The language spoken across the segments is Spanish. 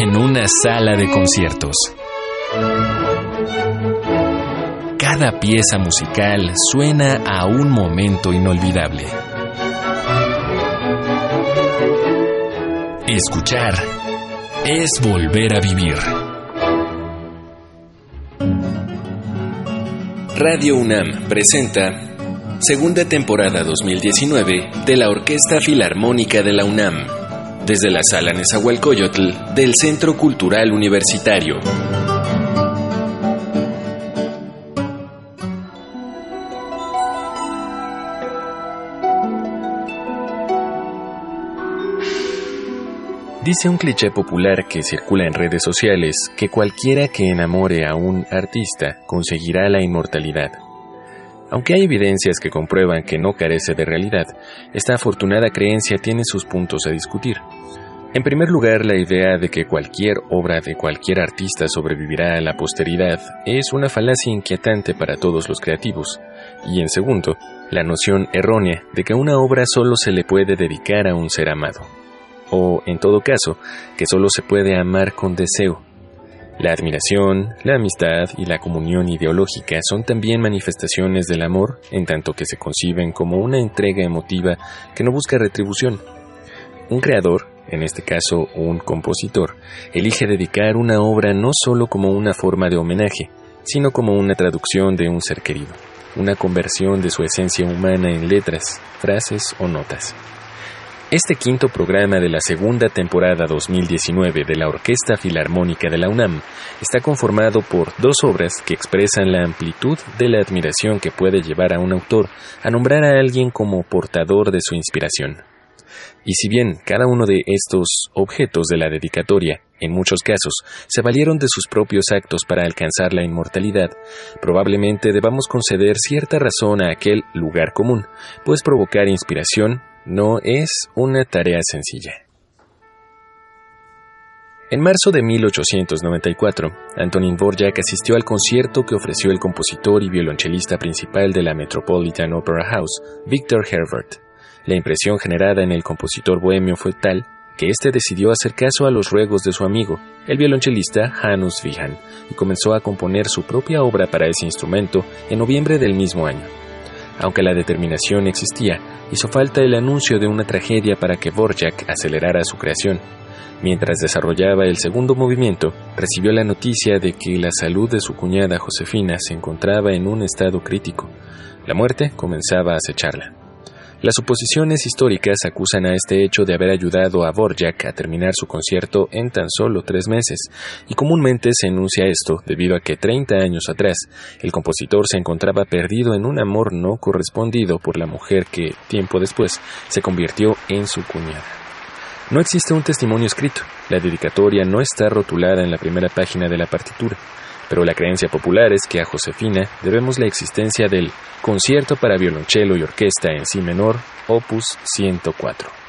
en una sala de conciertos. Cada pieza musical suena a un momento inolvidable. Escuchar es volver a vivir. Radio UNAM presenta segunda temporada 2019 de la Orquesta Filarmónica de la UNAM desde la sala Nezahualcóyotl del Centro Cultural Universitario. Dice un cliché popular que circula en redes sociales que cualquiera que enamore a un artista conseguirá la inmortalidad. Aunque hay evidencias que comprueban que no carece de realidad, esta afortunada creencia tiene sus puntos a discutir. En primer lugar, la idea de que cualquier obra de cualquier artista sobrevivirá a la posteridad es una falacia inquietante para todos los creativos. Y en segundo, la noción errónea de que una obra solo se le puede dedicar a un ser amado. O, en todo caso, que solo se puede amar con deseo, la admiración, la amistad y la comunión ideológica son también manifestaciones del amor, en tanto que se conciben como una entrega emotiva que no busca retribución. Un creador, en este caso un compositor, elige dedicar una obra no solo como una forma de homenaje, sino como una traducción de un ser querido, una conversión de su esencia humana en letras, frases o notas. Este quinto programa de la segunda temporada 2019 de la Orquesta Filarmónica de la UNAM está conformado por dos obras que expresan la amplitud de la admiración que puede llevar a un autor a nombrar a alguien como portador de su inspiración. Y si bien cada uno de estos objetos de la dedicatoria, en muchos casos, se valieron de sus propios actos para alcanzar la inmortalidad, probablemente debamos conceder cierta razón a aquel lugar común, pues provocar inspiración no es una tarea sencilla. En marzo de 1894, Antonin Dvorak asistió al concierto que ofreció el compositor y violonchelista principal de la Metropolitan Opera House, Victor Herbert. La impresión generada en el compositor bohemio fue tal que éste decidió hacer caso a los ruegos de su amigo, el violonchelista Hanus Wihan, y comenzó a componer su propia obra para ese instrumento en noviembre del mismo año. Aunque la determinación existía, hizo falta el anuncio de una tragedia para que Borjak acelerara su creación. Mientras desarrollaba el segundo movimiento, recibió la noticia de que la salud de su cuñada Josefina se encontraba en un estado crítico. La muerte comenzaba a acecharla. Las oposiciones históricas acusan a este hecho de haber ayudado a Borjak a terminar su concierto en tan solo tres meses, y comúnmente se enuncia esto debido a que 30 años atrás el compositor se encontraba perdido en un amor no correspondido por la mujer que, tiempo después, se convirtió en su cuñada. No existe un testimonio escrito, la dedicatoria no está rotulada en la primera página de la partitura, pero la creencia popular es que a Josefina debemos la existencia del Concierto para violonchelo y orquesta en Si menor, opus 104.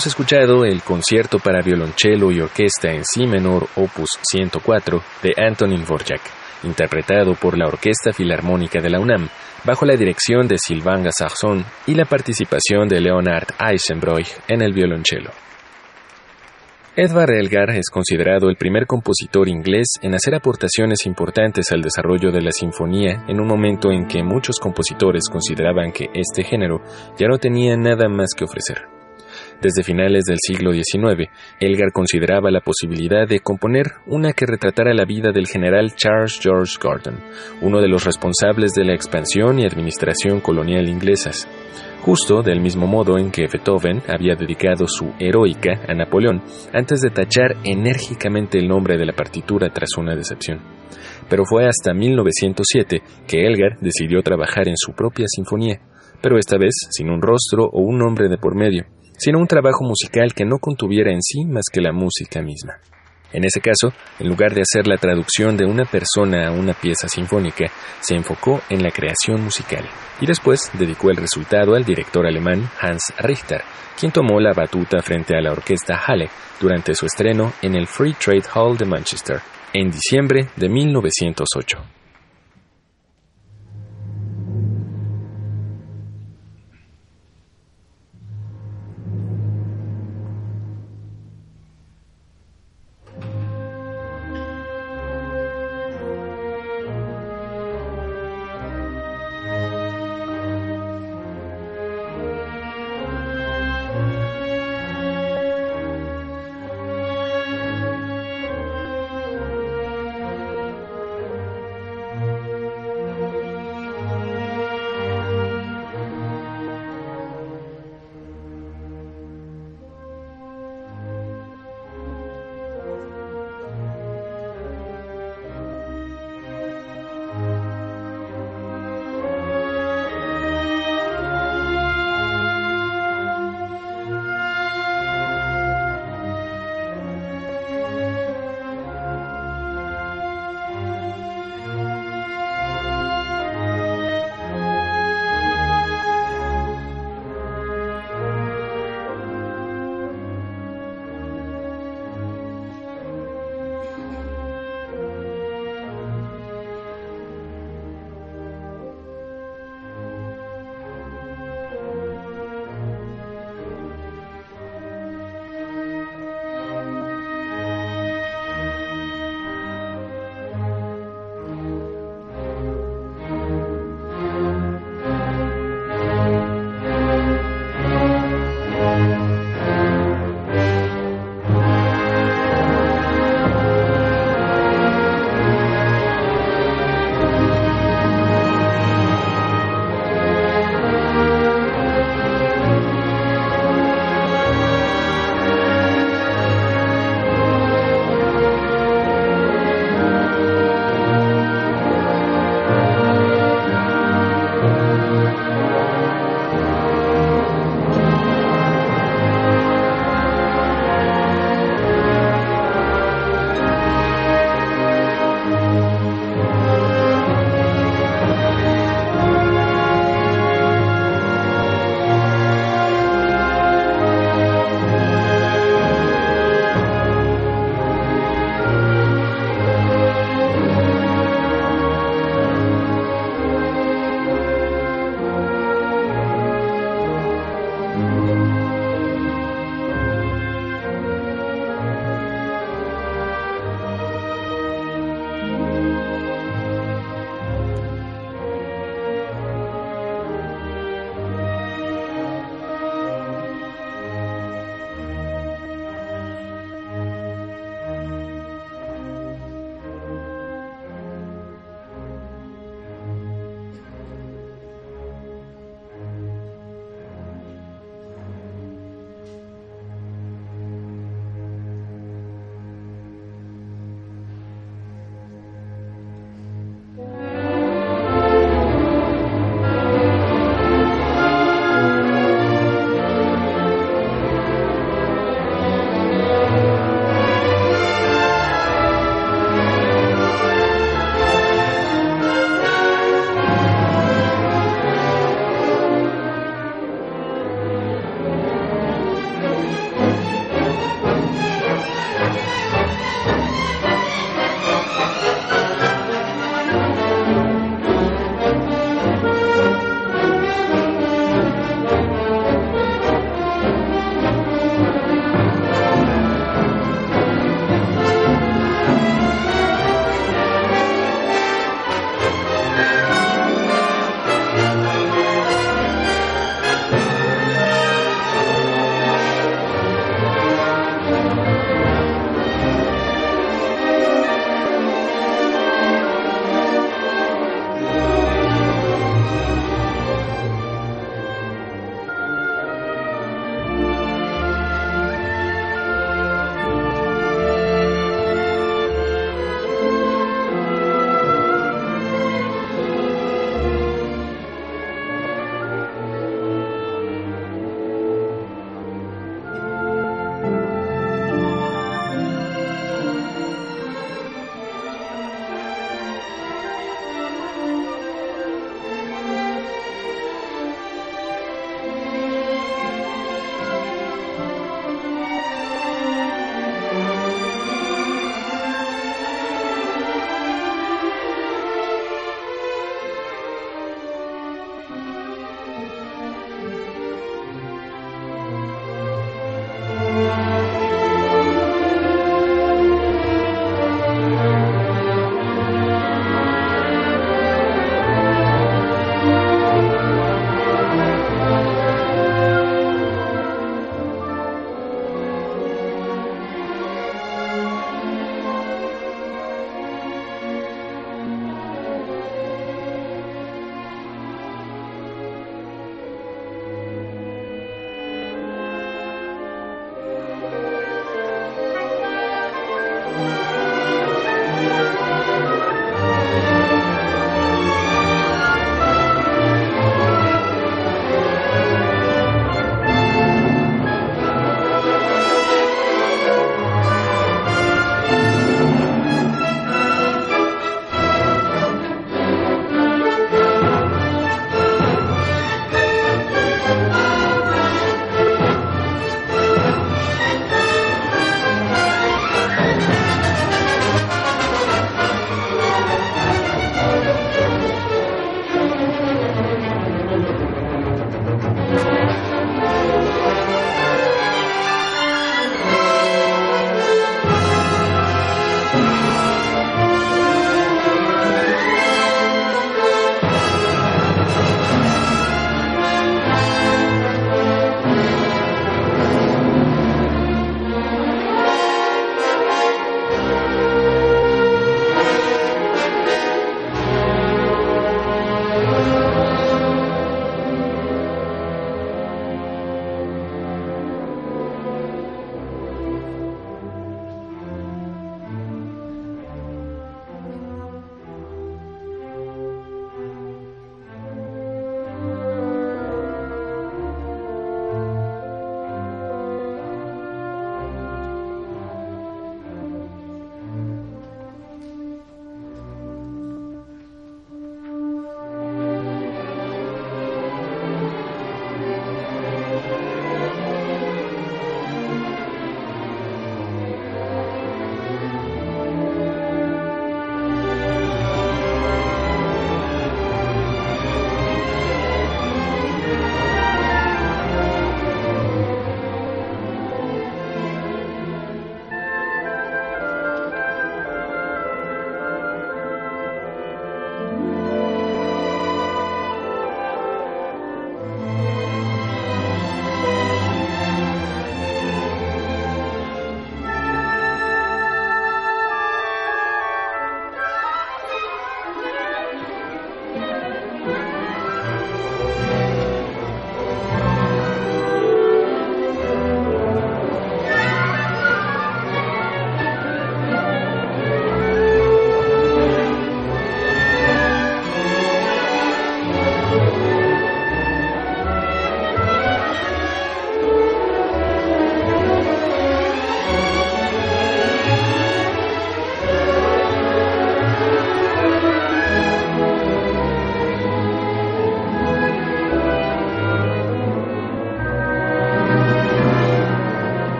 Hemos escuchado el concierto para violonchelo y orquesta en Si menor opus 104 de Antonin Dvorak, interpretado por la Orquesta Filarmónica de la UNAM, bajo la dirección de Sylvain Gassarzon y la participación de Leonard Eisenbroich en el violonchelo. Edvard Elgar es considerado el primer compositor inglés en hacer aportaciones importantes al desarrollo de la sinfonía en un momento en que muchos compositores consideraban que este género ya no tenía nada más que ofrecer. Desde finales del siglo XIX, Elgar consideraba la posibilidad de componer una que retratara la vida del general Charles George Gordon, uno de los responsables de la expansión y administración colonial inglesas. justo del mismo modo en que Beethoven había dedicado su heroica a Napoleón antes de tachar enérgicamente el nombre de la partitura tras una decepción. Pero fue hasta 1907 que Elgar decidió trabajar en su propia sinfonía, pero esta vez sin un rostro o un nombre de por medio, sino un trabajo musical que no contuviera en sí más que la música misma. En ese caso, en lugar de hacer la traducción de una persona a una pieza sinfónica, se enfocó en la creación musical y después dedicó el resultado al director alemán Hans Richter, quien tomó la batuta frente a la orquesta Halle durante su estreno en el Free Trade Hall de Manchester en diciembre de 1908.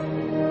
Música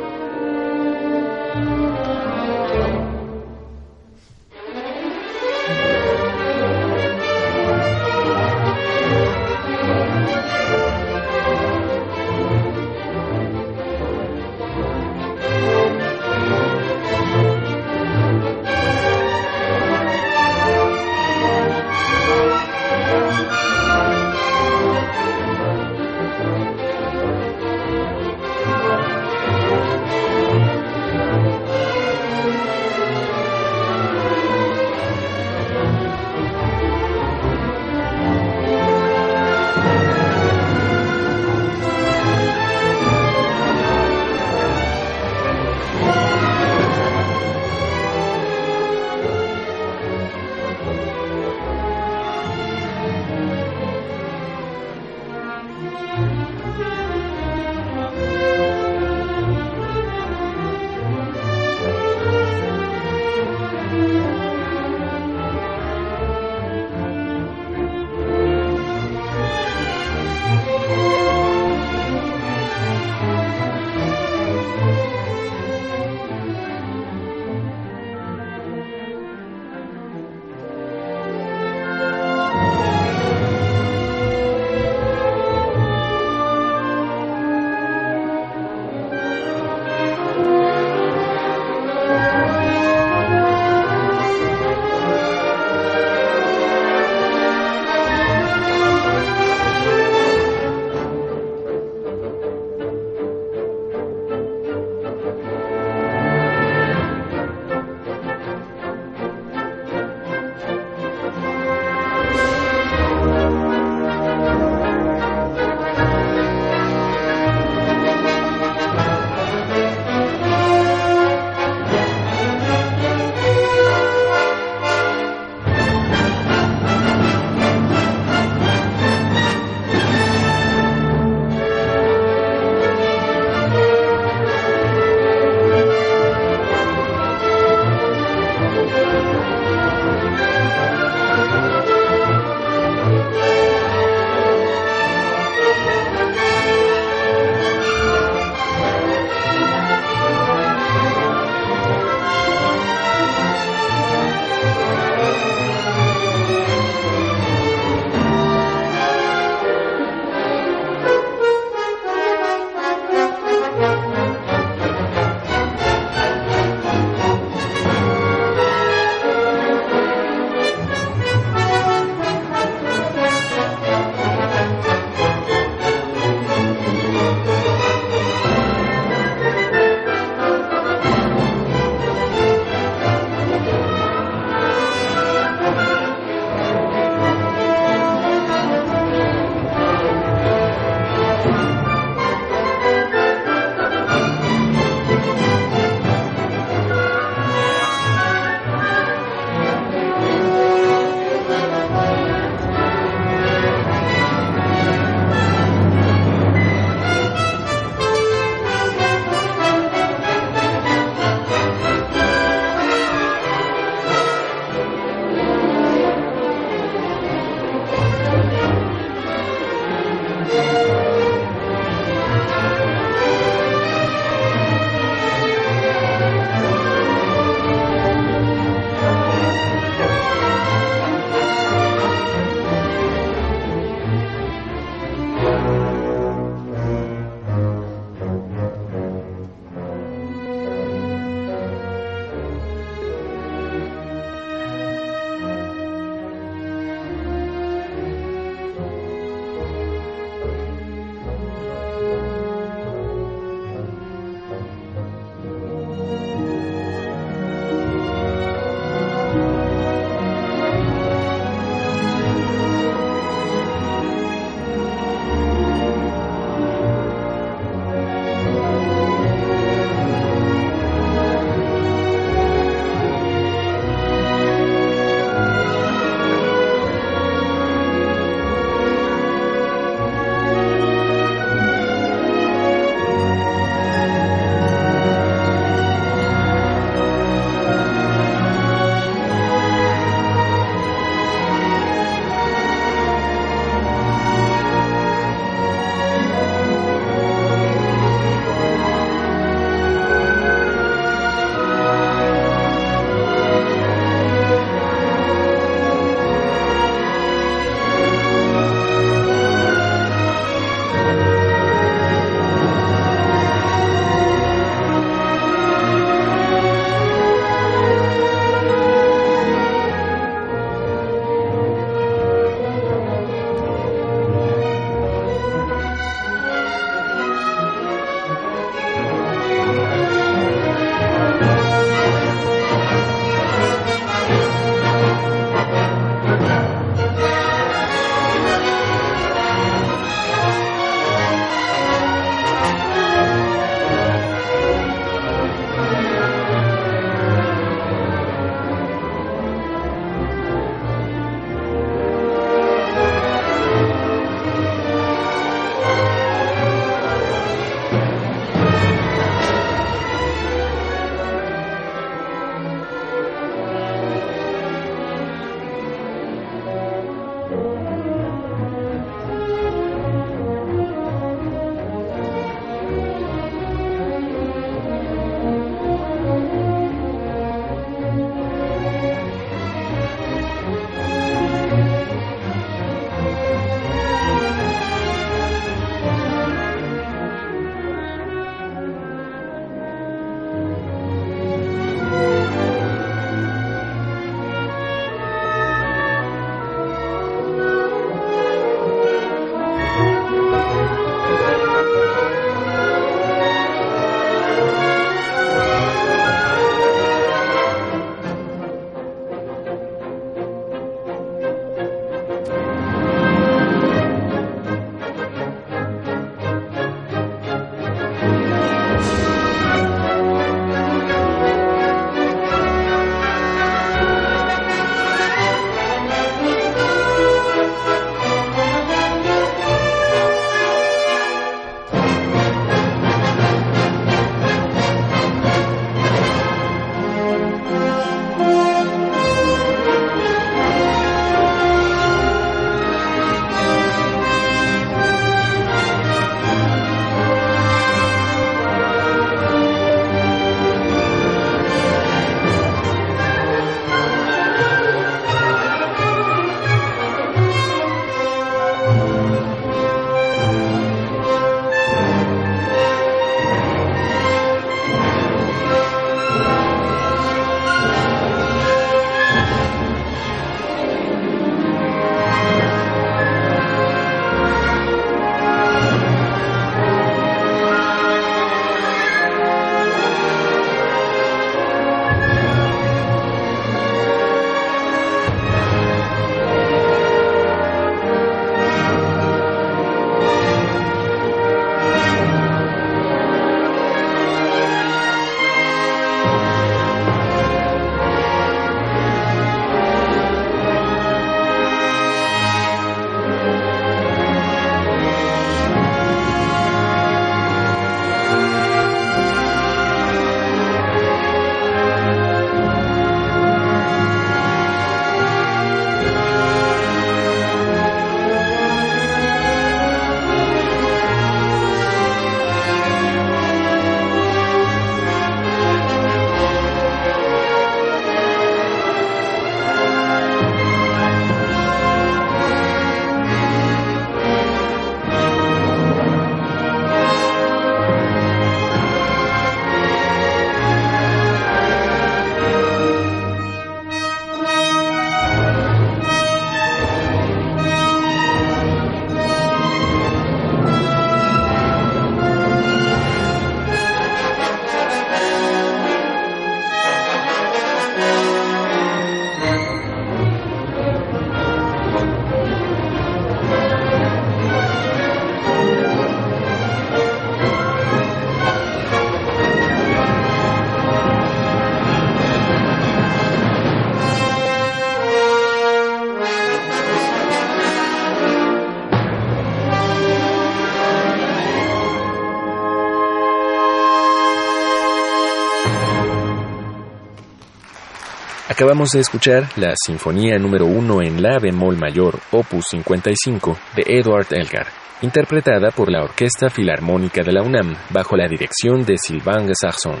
Acabamos de escuchar la Sinfonía número 1 en La bemol mayor, opus 55, de Edward Elgar, interpretada por la Orquesta Filarmónica de la UNAM bajo la dirección de Sylvain Sarson.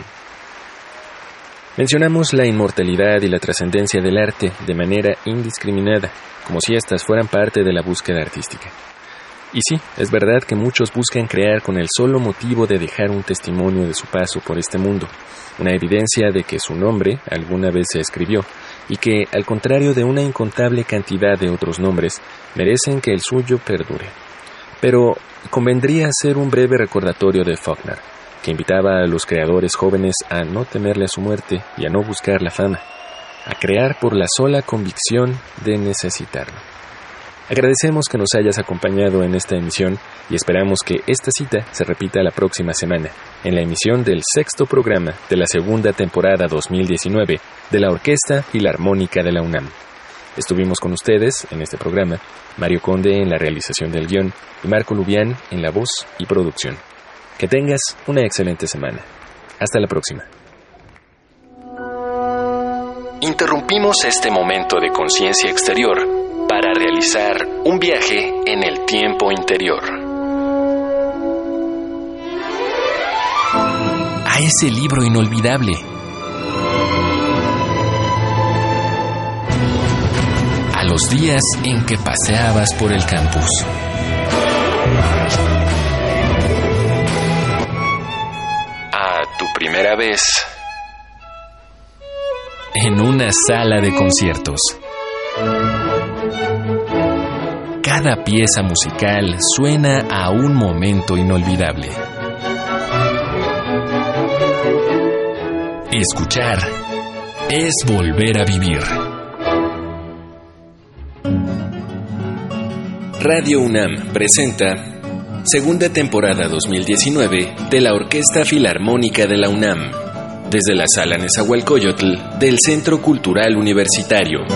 Mencionamos la inmortalidad y la trascendencia del arte de manera indiscriminada, como si éstas fueran parte de la búsqueda artística. Y sí, es verdad que muchos buscan crear con el solo motivo de dejar un testimonio de su paso por este mundo, una evidencia de que su nombre alguna vez se escribió, y que, al contrario de una incontable cantidad de otros nombres, merecen que el suyo perdure. Pero convendría hacer un breve recordatorio de Faulkner, que invitaba a los creadores jóvenes a no temerle a su muerte y a no buscar la fama, a crear por la sola convicción de necesitarlo. Agradecemos que nos hayas acompañado en esta emisión y esperamos que esta cita se repita la próxima semana, en la emisión del sexto programa de la segunda temporada 2019 de la Orquesta Filarmónica de la UNAM. Estuvimos con ustedes en este programa, Mario Conde en la realización del guion y Marco Lubián en la voz y producción. Que tengas una excelente semana. Hasta la próxima. Interrumpimos este momento de conciencia exterior para realizar un viaje en el tiempo interior. A ese libro inolvidable. A los días en que paseabas por el campus. A tu primera vez en una sala de conciertos. Cada pieza musical suena a un momento inolvidable. Escuchar es volver a vivir. Radio UNAM presenta segunda temporada 2019 de la Orquesta Filarmónica de la UNAM, desde la Sala Nezahualcóyotl del Centro Cultural Universitario.